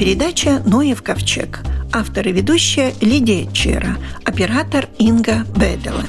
передача «Ноев ковчег». Автор и ведущая Лидия Чера, оператор Инга Бедела.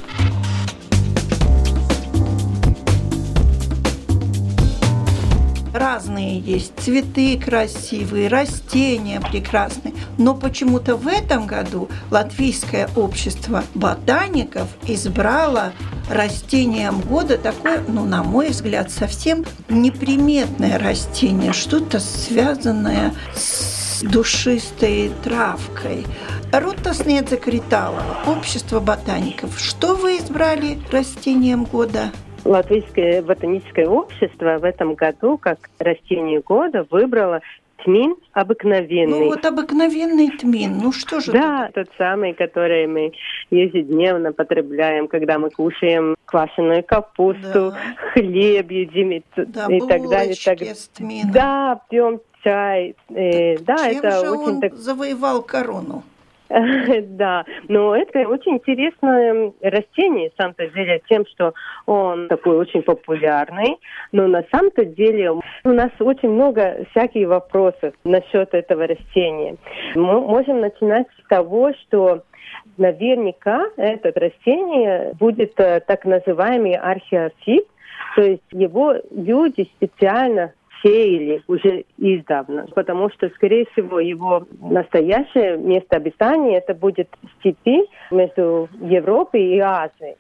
разные есть, цветы красивые, растения прекрасные. Но почему-то в этом году Латвийское общество ботаников избрало растением года такое, ну, на мой взгляд, совсем неприметное растение, что-то связанное с душистой травкой. Рута Снедзакриталова, Общество ботаников. Что вы избрали растением года? Латвийское ботаническое общество в этом году как растение года выбрало тмин обыкновенный. Ну вот обыкновенный тмин, ну что же Да, это? тот самый, который мы ежедневно потребляем, когда мы кушаем квашеную капусту, да. хлеб едим и, да, и так далее. Так... с тмином. Да, пьем чай. Э, да, Чем это же очень он так... завоевал корону? Да, но это очень интересное растение, самом-то деле, тем, что он такой очень популярный, но на самом-то деле у нас очень много всяких вопросов насчет этого растения. Мы можем начинать с того, что наверняка это растение будет э, так называемый археофит, то есть его люди специально сеяли уже издавна, потому что, скорее всего, его настоящее место обитания это будет степи между Европой и Азией.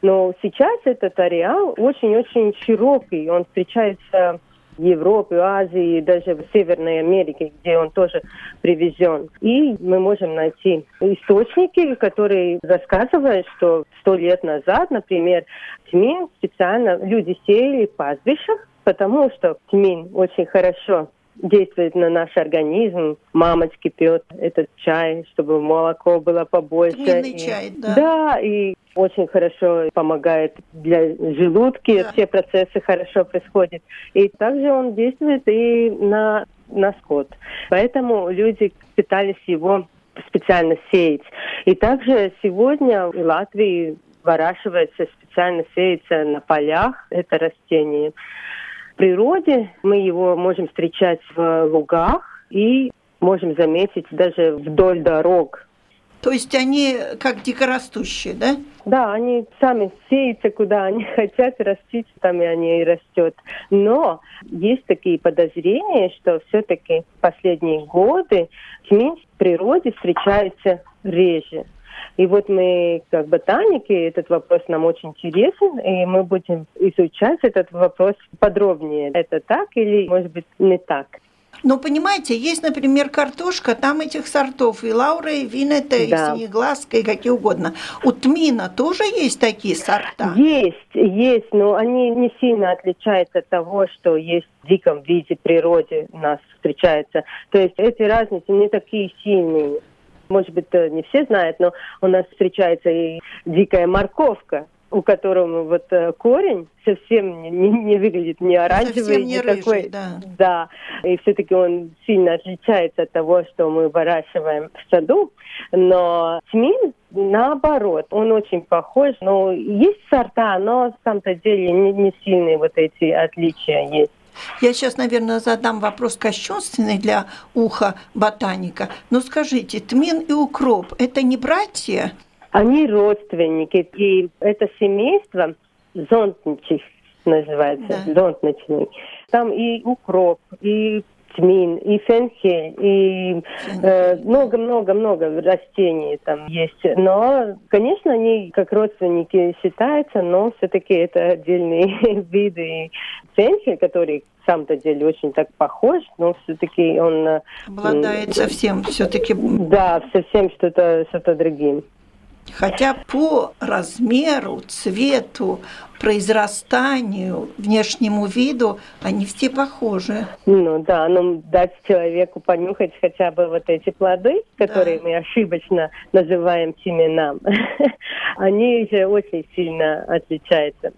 Но сейчас этот ареал очень-очень широкий, он встречается в Европе, Азии, даже в Северной Америке, где он тоже привезен. И мы можем найти источники, которые рассказывают, что сто лет назад, например, тмин специально люди сеяли в пастбищах, потому что тмин очень хорошо действует на наш организм. Мамочки пьет этот чай, чтобы молоко было побольше. Тминный чай, да. Да, и очень хорошо помогает для желудки, да. все процессы хорошо происходят. И также он действует и на, на скот. Поэтому люди пытались его специально сеять. И также сегодня в Латвии выращивается, специально сеется на полях это растение природе. Мы его можем встречать в лугах и можем заметить даже вдоль дорог. То есть они как дикорастущие, да? Да, они сами сеются, куда они хотят растить, там и они и растет. Но есть такие подозрения, что все-таки в последние годы тмин в природе встречается реже. И вот мы, как ботаники, этот вопрос нам очень интересен, и мы будем изучать этот вопрос подробнее. Это так или, может быть, не так? Ну, понимаете, есть, например, картошка, там этих сортов, и лаура, и винета, да. и синеглазка, и какие угодно. У тмина тоже есть такие сорта? Есть, есть, но они не сильно отличаются от того, что есть в диком виде природе у нас встречается. То есть эти разницы не такие сильные может быть, не все знают, но у нас встречается и дикая морковка, у которого вот э, корень совсем не, не выглядит не оранжевый, не такой. Рыжий, да. да. И все-таки он сильно отличается от того, что мы выращиваем в саду. Но тмин, наоборот, он очень похож. Но есть сорта, но в самом-то деле не, не сильные вот эти отличия есть. Я сейчас, наверное, задам вопрос кощунственный для уха ботаника. Но скажите, тмин и укроп – это не братья? Они родственники, и это семейство зонтничих называется, да. зонтничный. Там и укроп, и тмин, и фенхель, и э, много-много-много э, растений там есть. Но, конечно, они как родственники считаются, но все-таки это отдельные виды. Фенхель, который сам-то деле очень так похож, но все-таки он... Э, Обладает совсем все-таки... Да, совсем что-то что другим. Хотя по размеру, цвету, произрастанию, внешнему виду они все похожи. Ну да, но дать человеку понюхать хотя бы вот эти плоды, которые да. мы ошибочно называем семенам, они же очень сильно отличаются.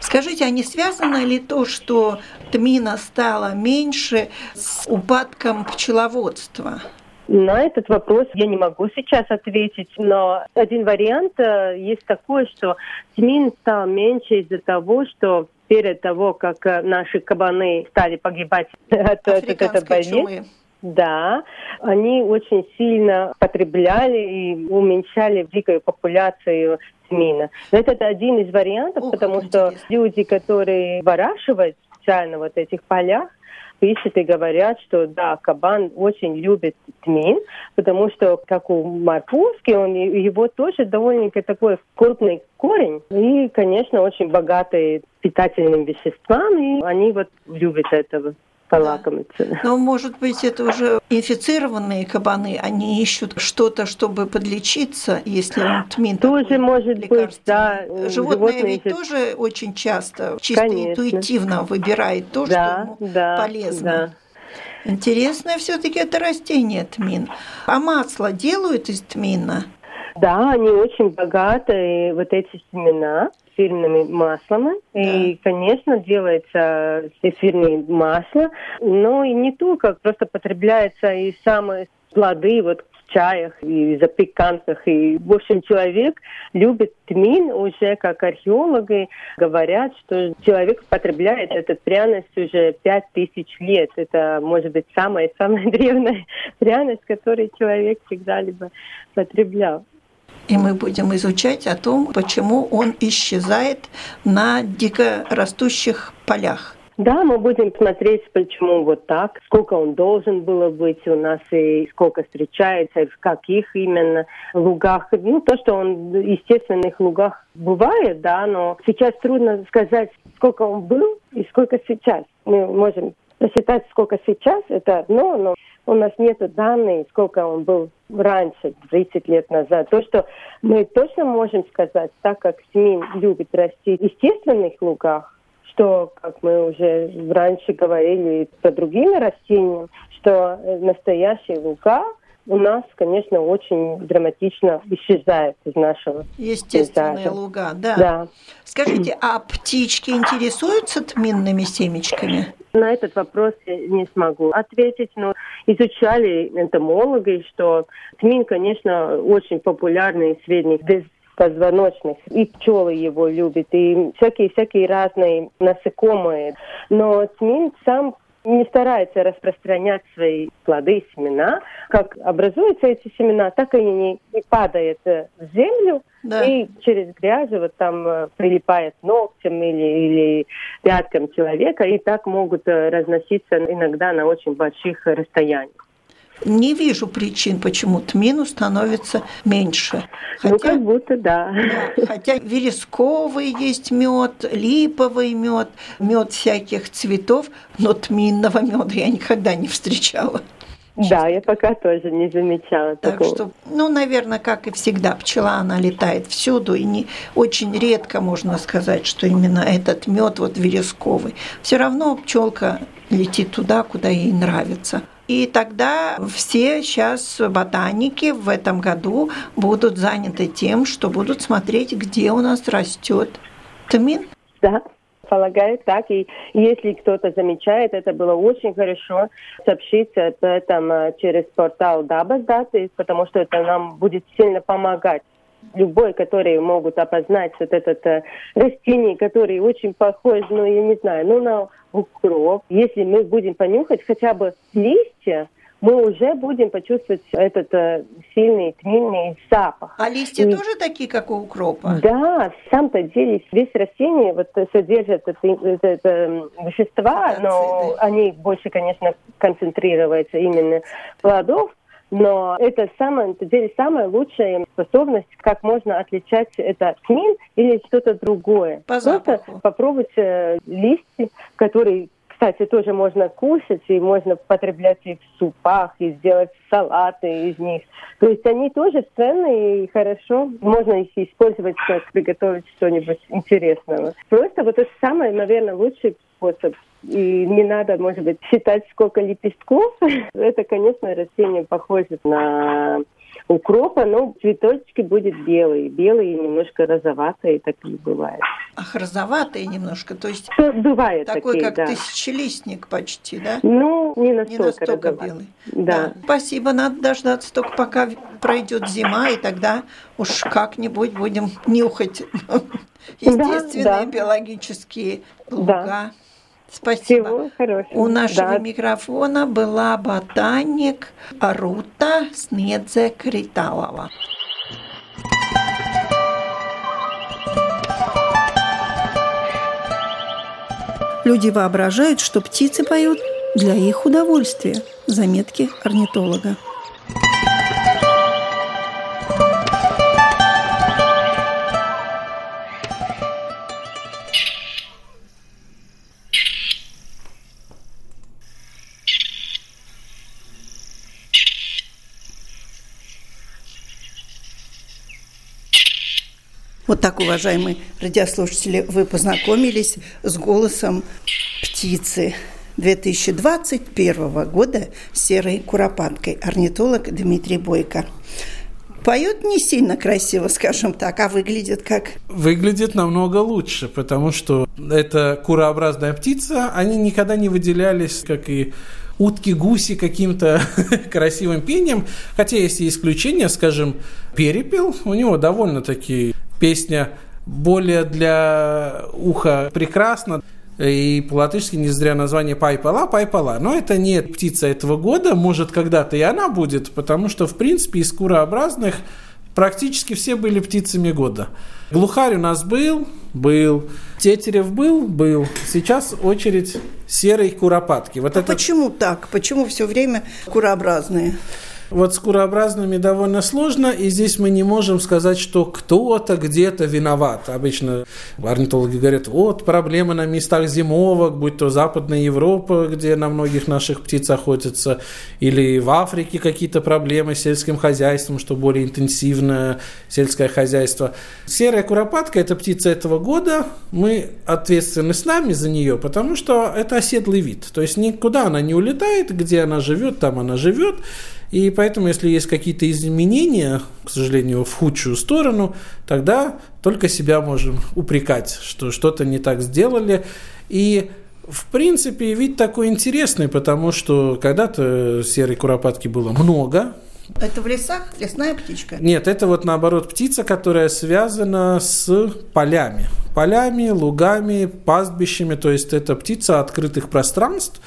Скажите, а не связано ли то, что тмина стало меньше с упадком пчеловодства? На этот вопрос я не могу сейчас ответить, но один вариант э, есть такой, что тмин стал меньше из-за того, что перед того, как э, наши кабаны стали погибать от, от этой болезни, да, они очень сильно потребляли и уменьшали дикую популяцию тмина. Но это один из вариантов, Ох, потому что люди, которые выращивают специально вот этих полях, пишут и говорят, что да, кабан очень любит тмин, потому что, как у морковки, он, его тоже довольно-таки такой крупный корень и, конечно, очень богатый питательными веществами, они вот любят этого полакомиться. Да. Но, может быть, это уже инфицированные кабаны, они ищут что-то, чтобы подлечиться, если он тмин Тоже может быть, да. Животные, Животные ведь есть... тоже очень часто чисто Конечно. интуитивно выбирает то, да, что ему да, полезно. Да. Интересное все-таки это растение тмин. А масло делают из тмина? Да, они очень богатые, вот эти семена эфирными маслами. Да. И, конечно, делается эфирное масло, но и не только, просто потребляется и самые плоды вот в чаях и запеканках. И, в общем, человек любит тмин уже, как археологи говорят, что человек потребляет эту пряность уже пять тысяч лет. Это, может быть, самая-самая древняя пряность, которую человек всегда-либо потреблял и мы будем изучать о том, почему он исчезает на дикорастущих полях. Да, мы будем смотреть, почему вот так, сколько он должен было быть у нас и сколько встречается, в каких именно лугах. Ну, то, что он в естественных лугах бывает, да, но сейчас трудно сказать, сколько он был и сколько сейчас. Мы можем посчитать, сколько сейчас, это одно, но у нас нет данных, сколько он был раньше, 30 лет назад. То, что мы точно можем сказать, так как СМИ любит расти в естественных лугах, что, как мы уже раньше говорили про другими растениями, что настоящие луга у нас, конечно, очень драматично исчезает из нашего Естественные пейзажа. луга, да. да. Скажите, а птички интересуются тминными семечками? На этот вопрос я не смогу ответить, но изучали энтомологи, что тмин, конечно, очень популярный средних позвоночных. И пчелы его любят, и всякие-всякие разные насекомые. Но тмин сам не старается распространять свои плоды, семена. Как образуются эти семена, так и они и падают в землю, да. и через грязь вот там э, прилипает ногтем или, или пяткам человека, и так могут э, разноситься иногда на очень больших расстояниях. Не вижу причин, почему тмину становится меньше. Хотя, ну, как будто да. да. Хотя вересковый есть мед, липовый мед, мед всяких цветов, но тминного меда я никогда не встречала. Да, я пока тоже не замечала так такого. что, ну, наверное, как и всегда, пчела, она летает всюду, и не очень редко можно сказать, что именно этот мед вот вересковый. Все равно пчелка летит туда, куда ей нравится. И тогда все сейчас ботаники в этом году будут заняты тем, что будут смотреть, где у нас растет тмин. Да, полагаю так. И если кто-то замечает, это было очень хорошо сообщить об этом э, через портал Дабас Даты, потому что это нам будет сильно помогать любой, которые могут опознать вот этот э, растение, который очень похож, ну, я не знаю, ну, на укроп. Если мы будем понюхать хотя бы листья, мы уже будем почувствовать этот э, сильный тминный запах. А листья и, тоже такие, как у укропа? Да, в самом-то деле весь растение вот содержит это, это, это вещества, но они больше, конечно, концентрируются именно плодов, но это самое, на деле самая лучшая способность, как можно отличать это тмин или что-то другое. По Просто попробовать э, листья, которые кстати, тоже можно кушать, и можно потреблять их в супах, и сделать салаты из них. То есть они тоже ценные и хорошо. Можно их использовать, как приготовить что-нибудь интересного. Просто вот это самый, наверное, лучший способ и не надо, может быть, считать, сколько лепестков. Это, конечно, растение похоже на укропа, но цветочки будет белые. Белые и немножко розоватые такие бывают. Ах, розоватые немножко, то есть бывает такой, такие, как да. тысячелистник почти, да? Ну, не настолько, не настолько белый. Да. да. Спасибо, надо дождаться только пока пройдет зима, и тогда уж как-нибудь будем нюхать естественные да, да. биологические луга. Да. Спасибо. Всего хорошего. У нашего Да. микрофона была ботаник Рута Снедзе Криталова. Люди воображают, что птицы поют для их удовольствия. Заметки орнитолога. Вот так, уважаемые радиослушатели, вы познакомились с голосом птицы 2021 года серой куропаткой. Орнитолог Дмитрий Бойко. Поет не сильно красиво, скажем так, а выглядит как... Выглядит намного лучше, потому что это курообразная птица, они никогда не выделялись, как и утки, гуси каким-то красивым пением. Хотя есть и исключения, скажем, перепел, у него довольно-таки песня более для уха прекрасна. И по-латышски не зря название пайпала, пайпала. Но это не птица этого года, может когда-то и она будет, потому что в принципе из курообразных практически все были птицами года. Глухарь у нас был, был. Тетерев был, был. Сейчас очередь серой куропатки. Вот А это почему так? Почему все время курообразные? Вот с курообразными довольно сложно, и здесь мы не можем сказать, что кто-то где-то виноват. Обычно орнитологи говорят, вот проблемы на местах зимовок, будь то Западная Европа, где на многих наших птиц охотятся, или в Африке какие-то проблемы с сельским хозяйством, что более интенсивное сельское хозяйство. Серая куропатка – это птица этого года, мы ответственны с нами за нее, потому что это оседлый вид. То есть никуда она не улетает, где она живет, там она живет. И поэтому, если есть какие-то изменения, к сожалению, в худшую сторону, тогда только себя можем упрекать, что что-то не так сделали. И в принципе, вид такой интересный, потому что когда-то серой куропатки было много, Это в лесах? Лесная птичка? нет, это вот наоборот птица, которая связана с полями. Полями, лугами, пастбищами. То есть это птица открытых пространств.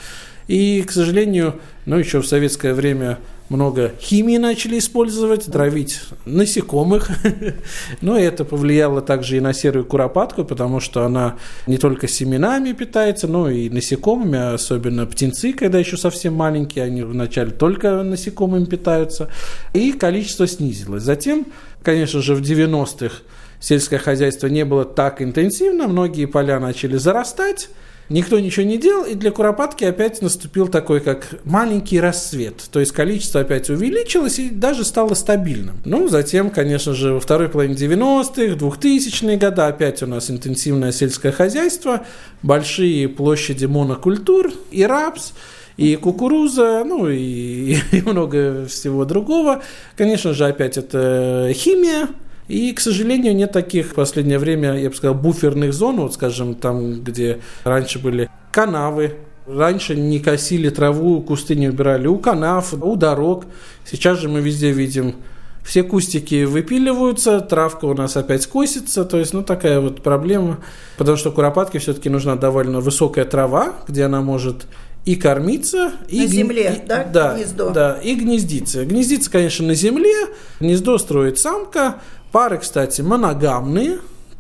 И, к сожалению, ну еще в советское время много химии начали использовать, травить насекомых. Но это повлияло также и на серую куропатку, потому что она не только семенами питается, но и насекомыми, особенно птенцы, когда еще совсем маленькие, они вначале только насекомыми питаются. И количество снизилось. Затем, конечно же, в 90-х сельское хозяйство не было так интенсивно, многие поля начали зарастать, Никто ничего не делал, и для Куропатки опять наступил такой, как маленький рассвет. То есть количество опять увеличилось и даже стало стабильным. Ну, затем, конечно же, во второй половине 90-х, 2000-е годы опять у нас интенсивное сельское хозяйство, большие площади монокультур и рапс, и кукуруза, ну и, и много всего другого. Конечно же, опять это химия, и, к сожалению, нет таких в последнее время, я бы сказал, буферных зон, вот, скажем, там, где раньше были канавы, Раньше не косили траву, кусты не убирали у канав, у дорог. Сейчас же мы везде видим все кустики выпиливаются, травка у нас опять косится, то есть, ну, такая вот проблема, потому что куропатке все-таки нужна довольно высокая трава, где она может и кормиться, и На земле, и- да, да, гнездо? да, и гнездиться. Гнездиться, конечно, на земле, гнездо строит самка, пары, кстати, моногамные,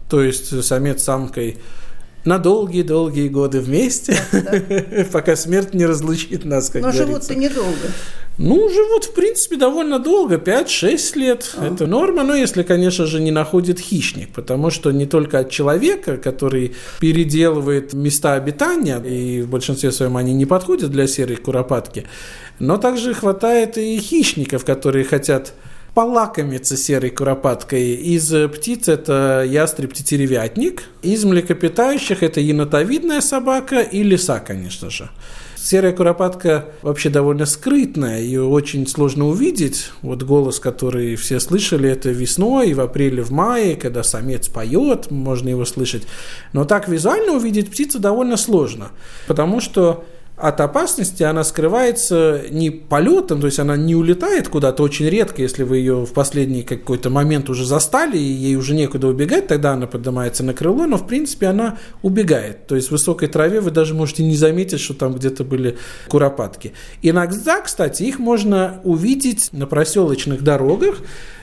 то есть самец с самкой на долгие-долгие годы вместе, пока смерть не разлучит нас, как Но живут-то недолго. Ну, живут, в принципе, довольно долго, 5-6 лет. Это норма, но если, конечно же, не находит хищник, потому что не только от человека, который переделывает места обитания, и в большинстве своем они не подходят для серой куропатки, но также хватает и хищников, которые хотят полакомиться серой куропаткой. Из птиц это ястреб-тетеревятник, из млекопитающих это енотовидная собака и лиса, конечно же. Серая куропатка вообще довольно скрытная, ее очень сложно увидеть. Вот голос, который все слышали, это весной, в апреле, в мае, когда самец поет, можно его слышать. Но так визуально увидеть птицу довольно сложно, потому что от опасности она скрывается не полетом, то есть она не улетает куда-то очень редко, если вы ее в последний какой-то момент уже застали, и ей уже некуда убегать, тогда она поднимается на крыло, но в принципе она убегает. То есть в высокой траве вы даже можете не заметить, что там где-то были куропатки. Иногда, кстати, их можно увидеть на проселочных дорогах,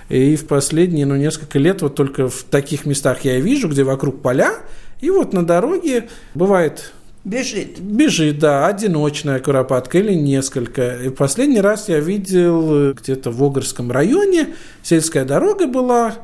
и в последние ну, несколько лет вот только в таких местах я вижу, где вокруг поля, и вот на дороге бывает Бежит. Бежит, да, одиночная куропатка или несколько. И последний раз я видел где-то в Огрском районе, сельская дорога была,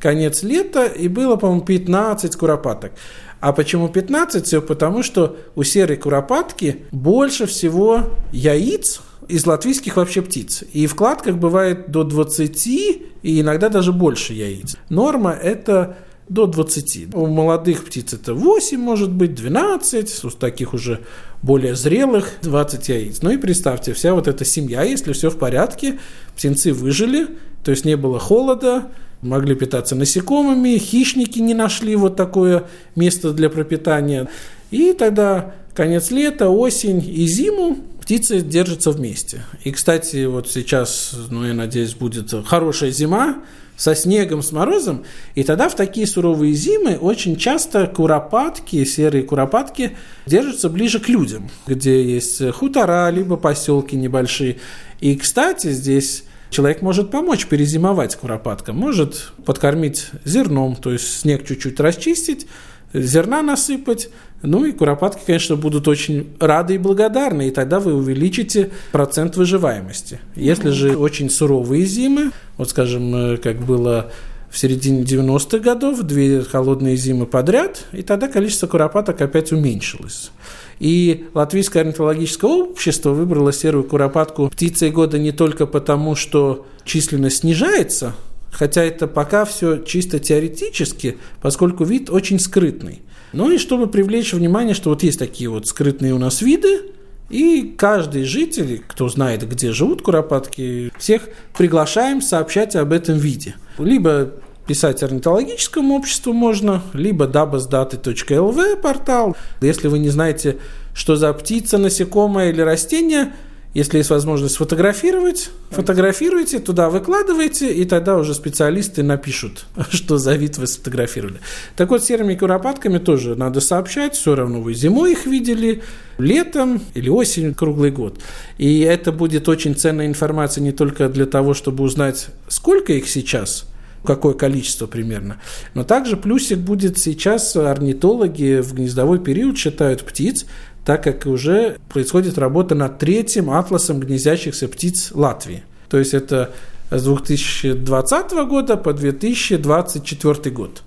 конец лета, и было, по-моему, 15 куропаток. А почему 15? Все потому, что у серой куропатки больше всего яиц из латвийских вообще птиц. И в кладках бывает до 20 и иногда даже больше яиц. Норма – это до 20. У молодых птиц это 8, может быть, 12, у таких уже более зрелых 20 яиц. Ну и представьте, вся вот эта семья, если все в порядке, птенцы выжили, то есть не было холода, могли питаться насекомыми, хищники не нашли вот такое место для пропитания. И тогда конец лета, осень и зиму птицы держатся вместе. И, кстати, вот сейчас, ну, я надеюсь, будет хорошая зима, со снегом, с морозом, и тогда в такие суровые зимы очень часто куропатки, серые куропатки держатся ближе к людям, где есть хутора, либо поселки небольшие. И, кстати, здесь человек может помочь перезимовать куропаткам, может подкормить зерном, то есть снег чуть-чуть расчистить, зерна насыпать, ну и куропатки, конечно, будут очень рады и благодарны, и тогда вы увеличите процент выживаемости. Если же очень суровые зимы, вот скажем, э, как было в середине 90-х годов, две холодные зимы подряд, и тогда количество куропаток опять уменьшилось. И Латвийское орнитологическое общество выбрало серую куропатку птицей года не только потому, что численность снижается, хотя это пока все чисто теоретически, поскольку вид очень скрытный. Ну и чтобы привлечь внимание, что вот есть такие вот скрытные у нас виды, и каждый житель, кто знает, где живут куропатки, всех приглашаем сообщать об этом виде. Либо писать орнитологическому обществу можно, либо dabasdаты.lv портал. Если вы не знаете, что за птица, насекомое или растение – если есть возможность сфотографировать, фотографируйте, туда выкладывайте, и тогда уже специалисты напишут, что за вид вы сфотографировали. Так вот, серыми куропатками тоже надо сообщать, все равно вы зимой их видели, летом или осенью, круглый год. И это будет очень ценная информация не только для того, чтобы узнать, сколько их сейчас – какое количество примерно. Но также плюсик будет сейчас орнитологи в гнездовой период считают птиц, так как уже происходит работа над третьим атласом гнездящихся птиц Латвии. То есть это с 2020 года по 2024 год.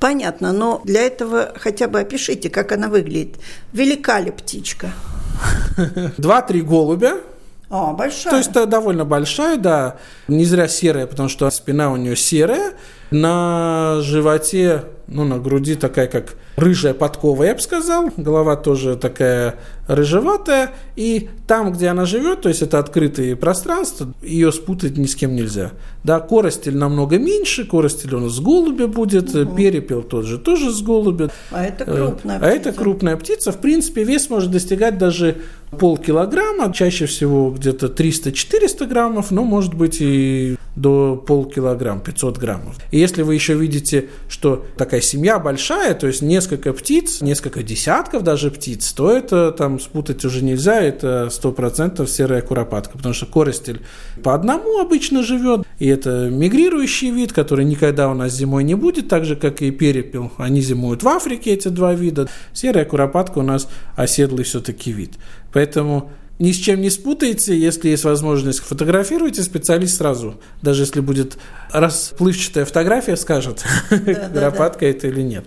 Понятно, но для этого хотя бы опишите, как она выглядит. Велика ли птичка? Два-три голубя. А, большая. То есть это довольно большая, да. Не зря серая, потому что спина у нее серая. На животе, ну, на груди такая, как рыжая подкова, я бы сказал. Голова тоже такая рыжеватая. И там, где она живет, то есть это открытые пространства, ее спутать ни с кем нельзя. Да, коростель намного меньше, коростель у нас с голубя будет, угу. перепел тот же тоже с голубя. А это крупная птица. А это крупная птица. В принципе, вес может достигать даже полкилограмма, чаще всего где-то 300-400 граммов, но может быть и до полкилограмма, 500 граммов. И если вы еще видите, что такая семья большая, то есть несколько птиц, несколько десятков даже птиц, то это там спутать уже нельзя, это 100% серая куропатка, потому что коростель по одному обычно живет, и это мигрирующий вид, который никогда у нас зимой не будет, так же, как и перепел. Они зимуют в Африке, эти два вида. Серая куропатка у нас оседлый все-таки вид. Поэтому ни с чем не спутайте, если есть возможность, фотографируйте, специалист сразу, даже если будет расплывчатая фотография, скажет, куропатка это или нет.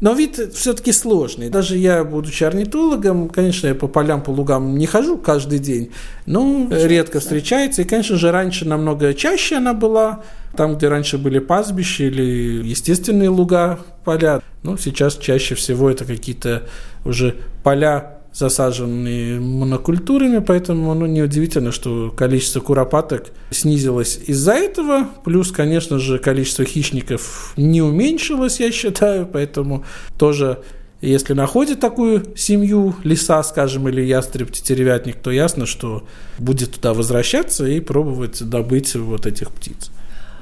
Но вид все-таки сложный. Даже я, будучи орнитологом, конечно, я по полям, по лугам не хожу каждый день, но редко встречается. И, конечно же, раньше намного чаще она была, там, где раньше были пастбища или естественные луга, поля. Ну, сейчас чаще всего это какие-то уже поля засаженные монокультурами, поэтому ну, неудивительно, что количество куропаток снизилось из-за этого. Плюс, конечно же, количество хищников не уменьшилось, я считаю, поэтому тоже если находит такую семью лиса, скажем, или ястреб-тетеревятник, то ясно, что будет туда возвращаться и пробовать добыть вот этих птиц.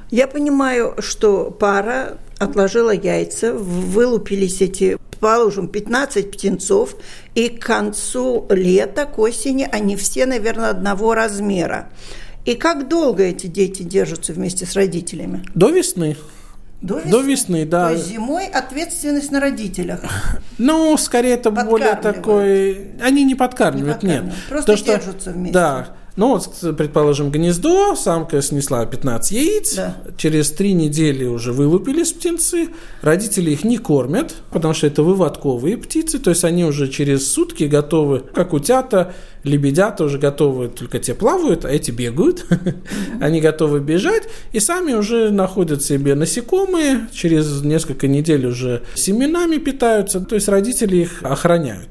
Я понимаю, что пара отложила яйца, вылупились эти, положим, 15 птенцов, и к концу лета, к осени они все, наверное, одного размера. И как долго эти дети держатся вместе с родителями? До весны. До весны? До весны, да. То есть зимой ответственность на родителях. Ну, скорее это более такой... Они не подкармливают, не подкармливают. нет. Просто То, держатся вместе. Да. Ну, вот, предположим, гнездо, самка снесла 15 яиц, да. через три недели уже вылупились птенцы, родители их не кормят, потому что это выводковые птицы, то есть они уже через сутки готовы, как утята, лебедята уже готовы, только те плавают, а эти бегают, они готовы бежать, и сами уже находят себе насекомые, через несколько недель уже семенами питаются, то есть родители их охраняют.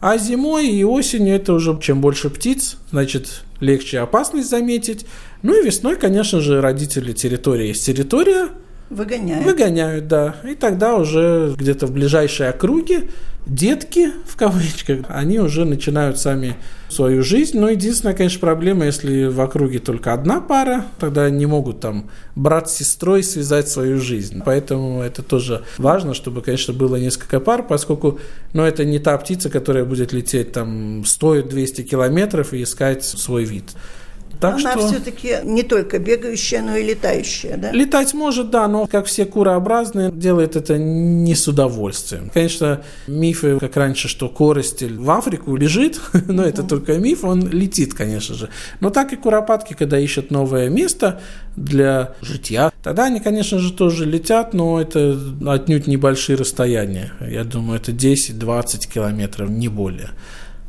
А зимой и осенью это уже чем больше птиц, значит, легче опасность заметить. Ну и весной, конечно же, родители территории есть территория. Выгоняют. Выгоняют, да. И тогда уже где-то в ближайшей округе детки, в кавычках, они уже начинают сами свою жизнь. Но единственная, конечно, проблема, если в округе только одна пара, тогда не могут там брат с сестрой связать свою жизнь. Поэтому это тоже важно, чтобы, конечно, было несколько пар, поскольку ну, это не та птица, которая будет лететь там 100-200 километров и искать свой вид. Так Она что... все-таки не только бегающая, но и летающая, да? Летать может, да, но как все курообразные, делает это не с удовольствием. Конечно, мифы, как раньше, что коростель в Африку лежит, но это только миф, он летит, конечно же. Но так и куропатки, когда ищут новое место для житья, тогда они, конечно же, тоже летят, но это отнюдь небольшие расстояния. Я думаю, это 10-20 километров, не более.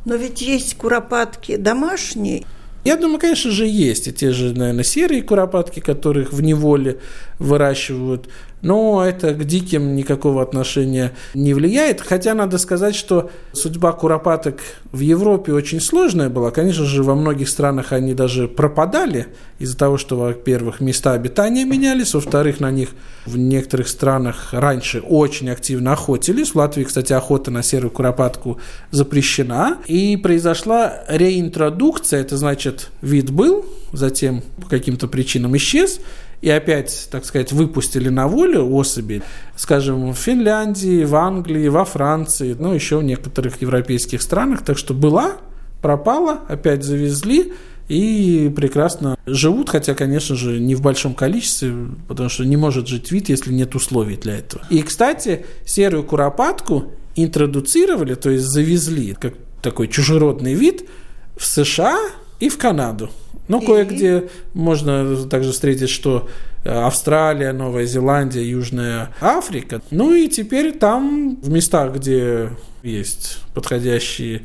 Но ведь есть куропатки домашние, я думаю, конечно же, есть и те же, наверное, серые куропатки, которых в неволе выращивают но это к диким никакого отношения не влияет. Хотя надо сказать, что судьба куропаток в Европе очень сложная была. Конечно же, во многих странах они даже пропадали из-за того, что, во-первых, места обитания менялись, во-вторых, на них в некоторых странах раньше очень активно охотились. В Латвии, кстати, охота на серую куропатку запрещена. И произошла реинтродукция, это значит, вид был, затем по каким-то причинам исчез, и опять, так сказать, выпустили на волю особи, скажем, в Финляндии, в Англии, во Франции, ну, еще в некоторых европейских странах. Так что была, пропала, опять завезли, и прекрасно живут, хотя, конечно же, не в большом количестве, потому что не может жить вид, если нет условий для этого. И, кстати, серую куропатку интродуцировали, то есть завезли, как такой чужеродный вид, в США и в Канаду. Ну, кое-где можно также встретить, что э, Австралия, Новая Зеландия, Южная Африка. Ну и теперь там, в местах, где есть подходящие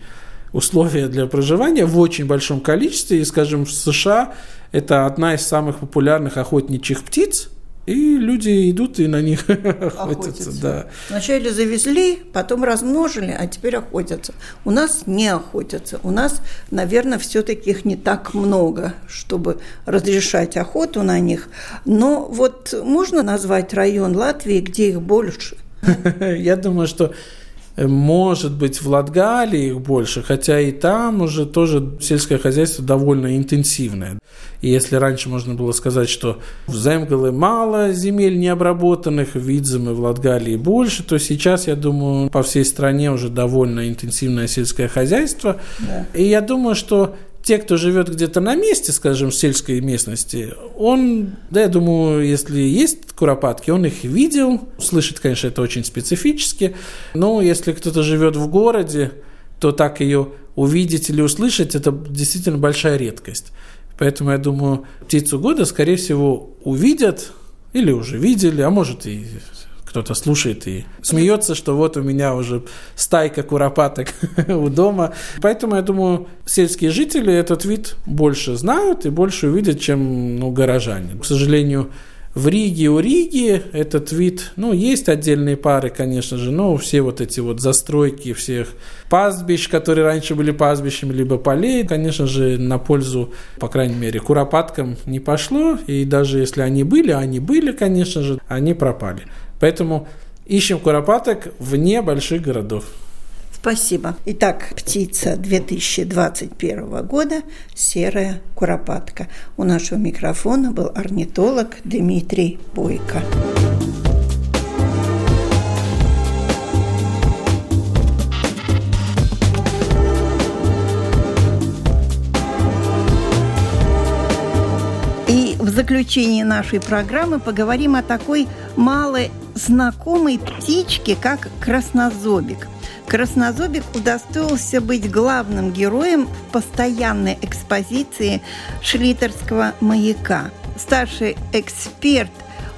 условия для проживания в очень большом количестве, и, скажем, в США это одна из самых популярных охотничьих птиц – и люди идут и на них охотятся. охотятся. Да. Вначале завезли, потом размножили, а теперь охотятся. У нас не охотятся. У нас, наверное, все-таки их не так много, чтобы разрешать охоту на них. Но вот можно назвать район Латвии, где их больше? Я думаю, что может быть, в Латгалии их больше, хотя и там уже тоже сельское хозяйство довольно интенсивное. И если раньше можно было сказать, что в Земгале мало земель необработанных, в Видземе в Латгалии больше, то сейчас, я думаю, по всей стране уже довольно интенсивное сельское хозяйство. Да. И я думаю, что те, кто живет где-то на месте, скажем, в сельской местности, он, да, я думаю, если есть куропатки, он их видел. Слышит, конечно, это очень специфически. Но если кто-то живет в городе, то так ее увидеть или услышать, это действительно большая редкость. Поэтому я думаю, птицу года, скорее всего, увидят или уже видели, а может и кто-то слушает и смеется, что вот у меня уже стайка куропаток у дома. Поэтому, я думаю, сельские жители этот вид больше знают и больше увидят, чем ну, горожане. К сожалению, в Риге у Риги этот вид, ну, есть отдельные пары, конечно же, но все вот эти вот застройки всех пастбищ, которые раньше были пастбищами, либо полей, конечно же, на пользу, по крайней мере, куропаткам не пошло, и даже если они были, они были, конечно же, они пропали. Поэтому ищем куропаток вне больших городов. Спасибо. Итак, птица 2021 года – серая куропатка. У нашего микрофона был орнитолог Дмитрий Бойко. И в заключении нашей программы поговорим о такой малознакомой птичке, как краснозобик – Краснозобик удостоился быть главным героем в постоянной экспозиции Шлитерского маяка. Старший эксперт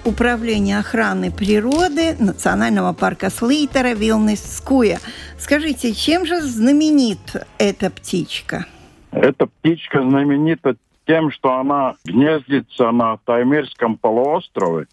Управления охраны природы Национального парка Слейтера Вилнес Скуя. Скажите, чем же знаменит эта птичка? Эта птичка знаменита тем, что она гнездится на Таймирском полуострове.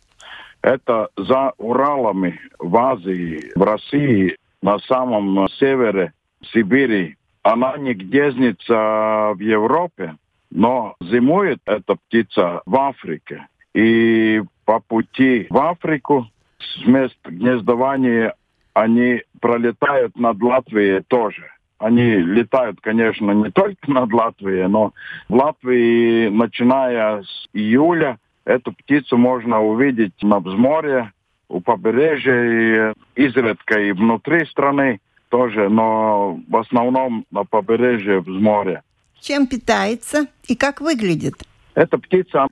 Это за Уралами в Азии, в России на самом севере Сибири. Она не гнездится в Европе, но зимует эта птица в Африке. И по пути в Африку с мест гнездования они пролетают над Латвией тоже. Они летают, конечно, не только над Латвией, но в Латвии, начиная с июля, эту птицу можно увидеть на взморье, у побережья, и изредка и внутри страны тоже, но в основном на побережье в море. Чем питается и как выглядит? Эта птица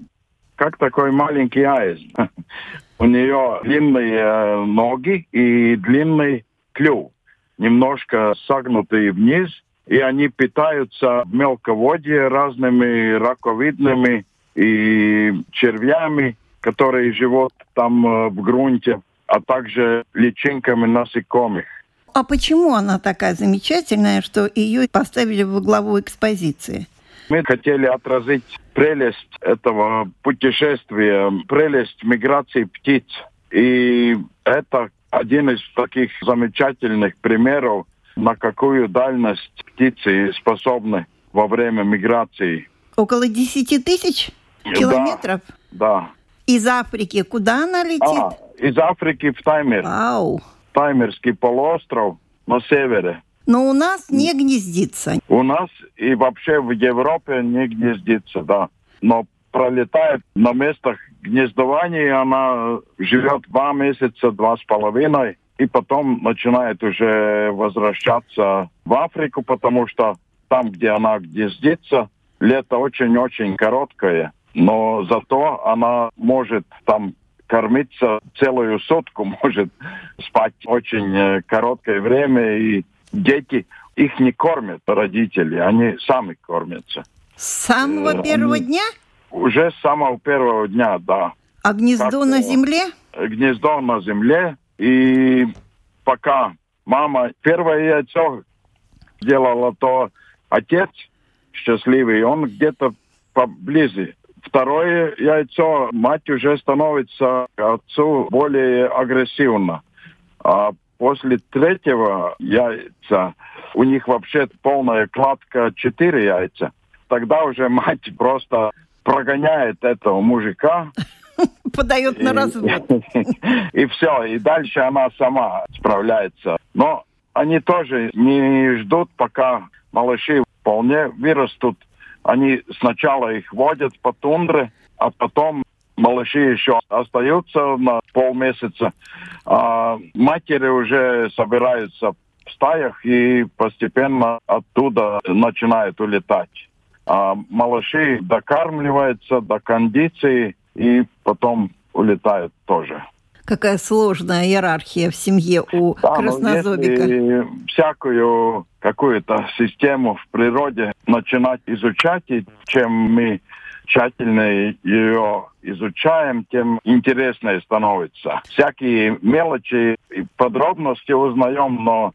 как такой маленький аист. У нее длинные э, ноги и длинный клюв, немножко согнутый вниз, и они питаются в мелководье разными раковидными и червями, которые живут там э, в грунте, а также личинками насекомых. А почему она такая замечательная, что ее поставили во главу экспозиции? Мы хотели отразить прелесть этого путешествия, прелесть миграции птиц. И это один из таких замечательных примеров, на какую дальность птицы способны во время миграции. Около 10 тысяч километров? Да. Из Африки куда она летит? А, из Африки в Таймер. Вау. Таймерский полуостров на севере. Но у нас не гнездится. У нас и вообще в Европе не гнездится, да. Но пролетает на местах гнездования, она живет два месяца, два с половиной, и потом начинает уже возвращаться в Африку, потому что там, где она гнездится, лето очень-очень короткое но зато она может там кормиться целую сутку, может спать очень э, короткое время, и дети их не кормят родители, они сами кормятся. С самого э, первого дня? Уже с самого первого дня, да. А гнездо как, на земле? Гнездо на земле, и пока мама первое яйцо делала, то отец счастливый, он где-то поближе Второе яйцо мать уже становится отцу более агрессивно. А после третьего яйца у них вообще полная кладка четыре яйца. Тогда уже мать просто прогоняет этого мужика. Подает на развод. И все, и дальше она сама справляется. Но они тоже не ждут, пока малыши вполне вырастут они сначала их водят по тундре, а потом малыши еще остаются на полмесяца. А матери уже собираются в стаях и постепенно оттуда начинают улетать. А малыши докармливаются до кондиции и потом улетают тоже какая сложная иерархия в семье у да, краснозобика. Если всякую какую-то систему в природе начинать изучать, и чем мы тщательно ее изучаем, тем интереснее становится. Всякие мелочи и подробности узнаем, но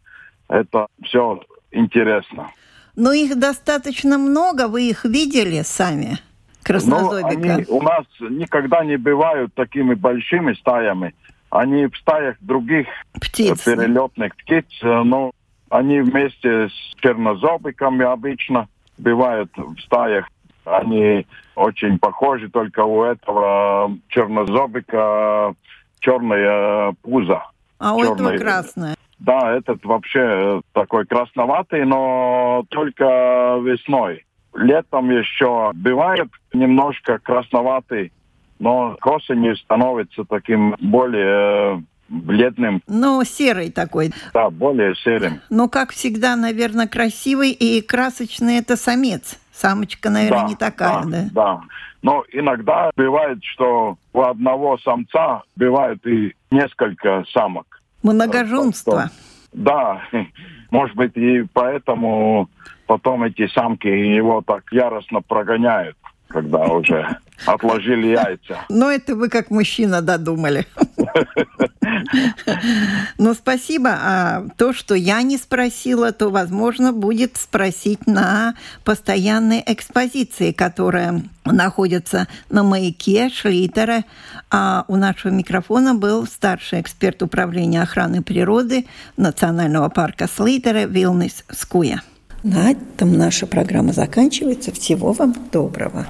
это все интересно. Но их достаточно много, вы их видели сами, краснозобика? Ну, они у нас никогда не бывают такими большими стаями. Они в стаях других птиц, перелетных птиц, но они вместе с чернозобиками обычно бывают в стаях. Они очень похожи, только у этого чернозобика черное пузо. А у этого красное. Да, этот вообще такой красноватый, но только весной. Летом еще бывает немножко красноватый, но к осени становится таким более бледным. Ну, серый такой. Да, более серым. Ну, как всегда, наверное, красивый и красочный это самец. Самочка, наверное, да, не такая, да? Да, да. Но иногда бывает, что у одного самца бывает и несколько самок. Многоженство. Да, может быть, и поэтому потом эти самки его так яростно прогоняют, когда уже отложили яйца. Ну, это вы как мужчина додумали. Ну, спасибо. А то, что я не спросила, то, возможно, будет спросить на постоянной экспозиции, которая находится на маяке Шлитера. А у нашего микрофона был старший эксперт управления охраны природы Национального парка Слитера Вилнис Скуя. На этом наша программа заканчивается. Всего вам доброго.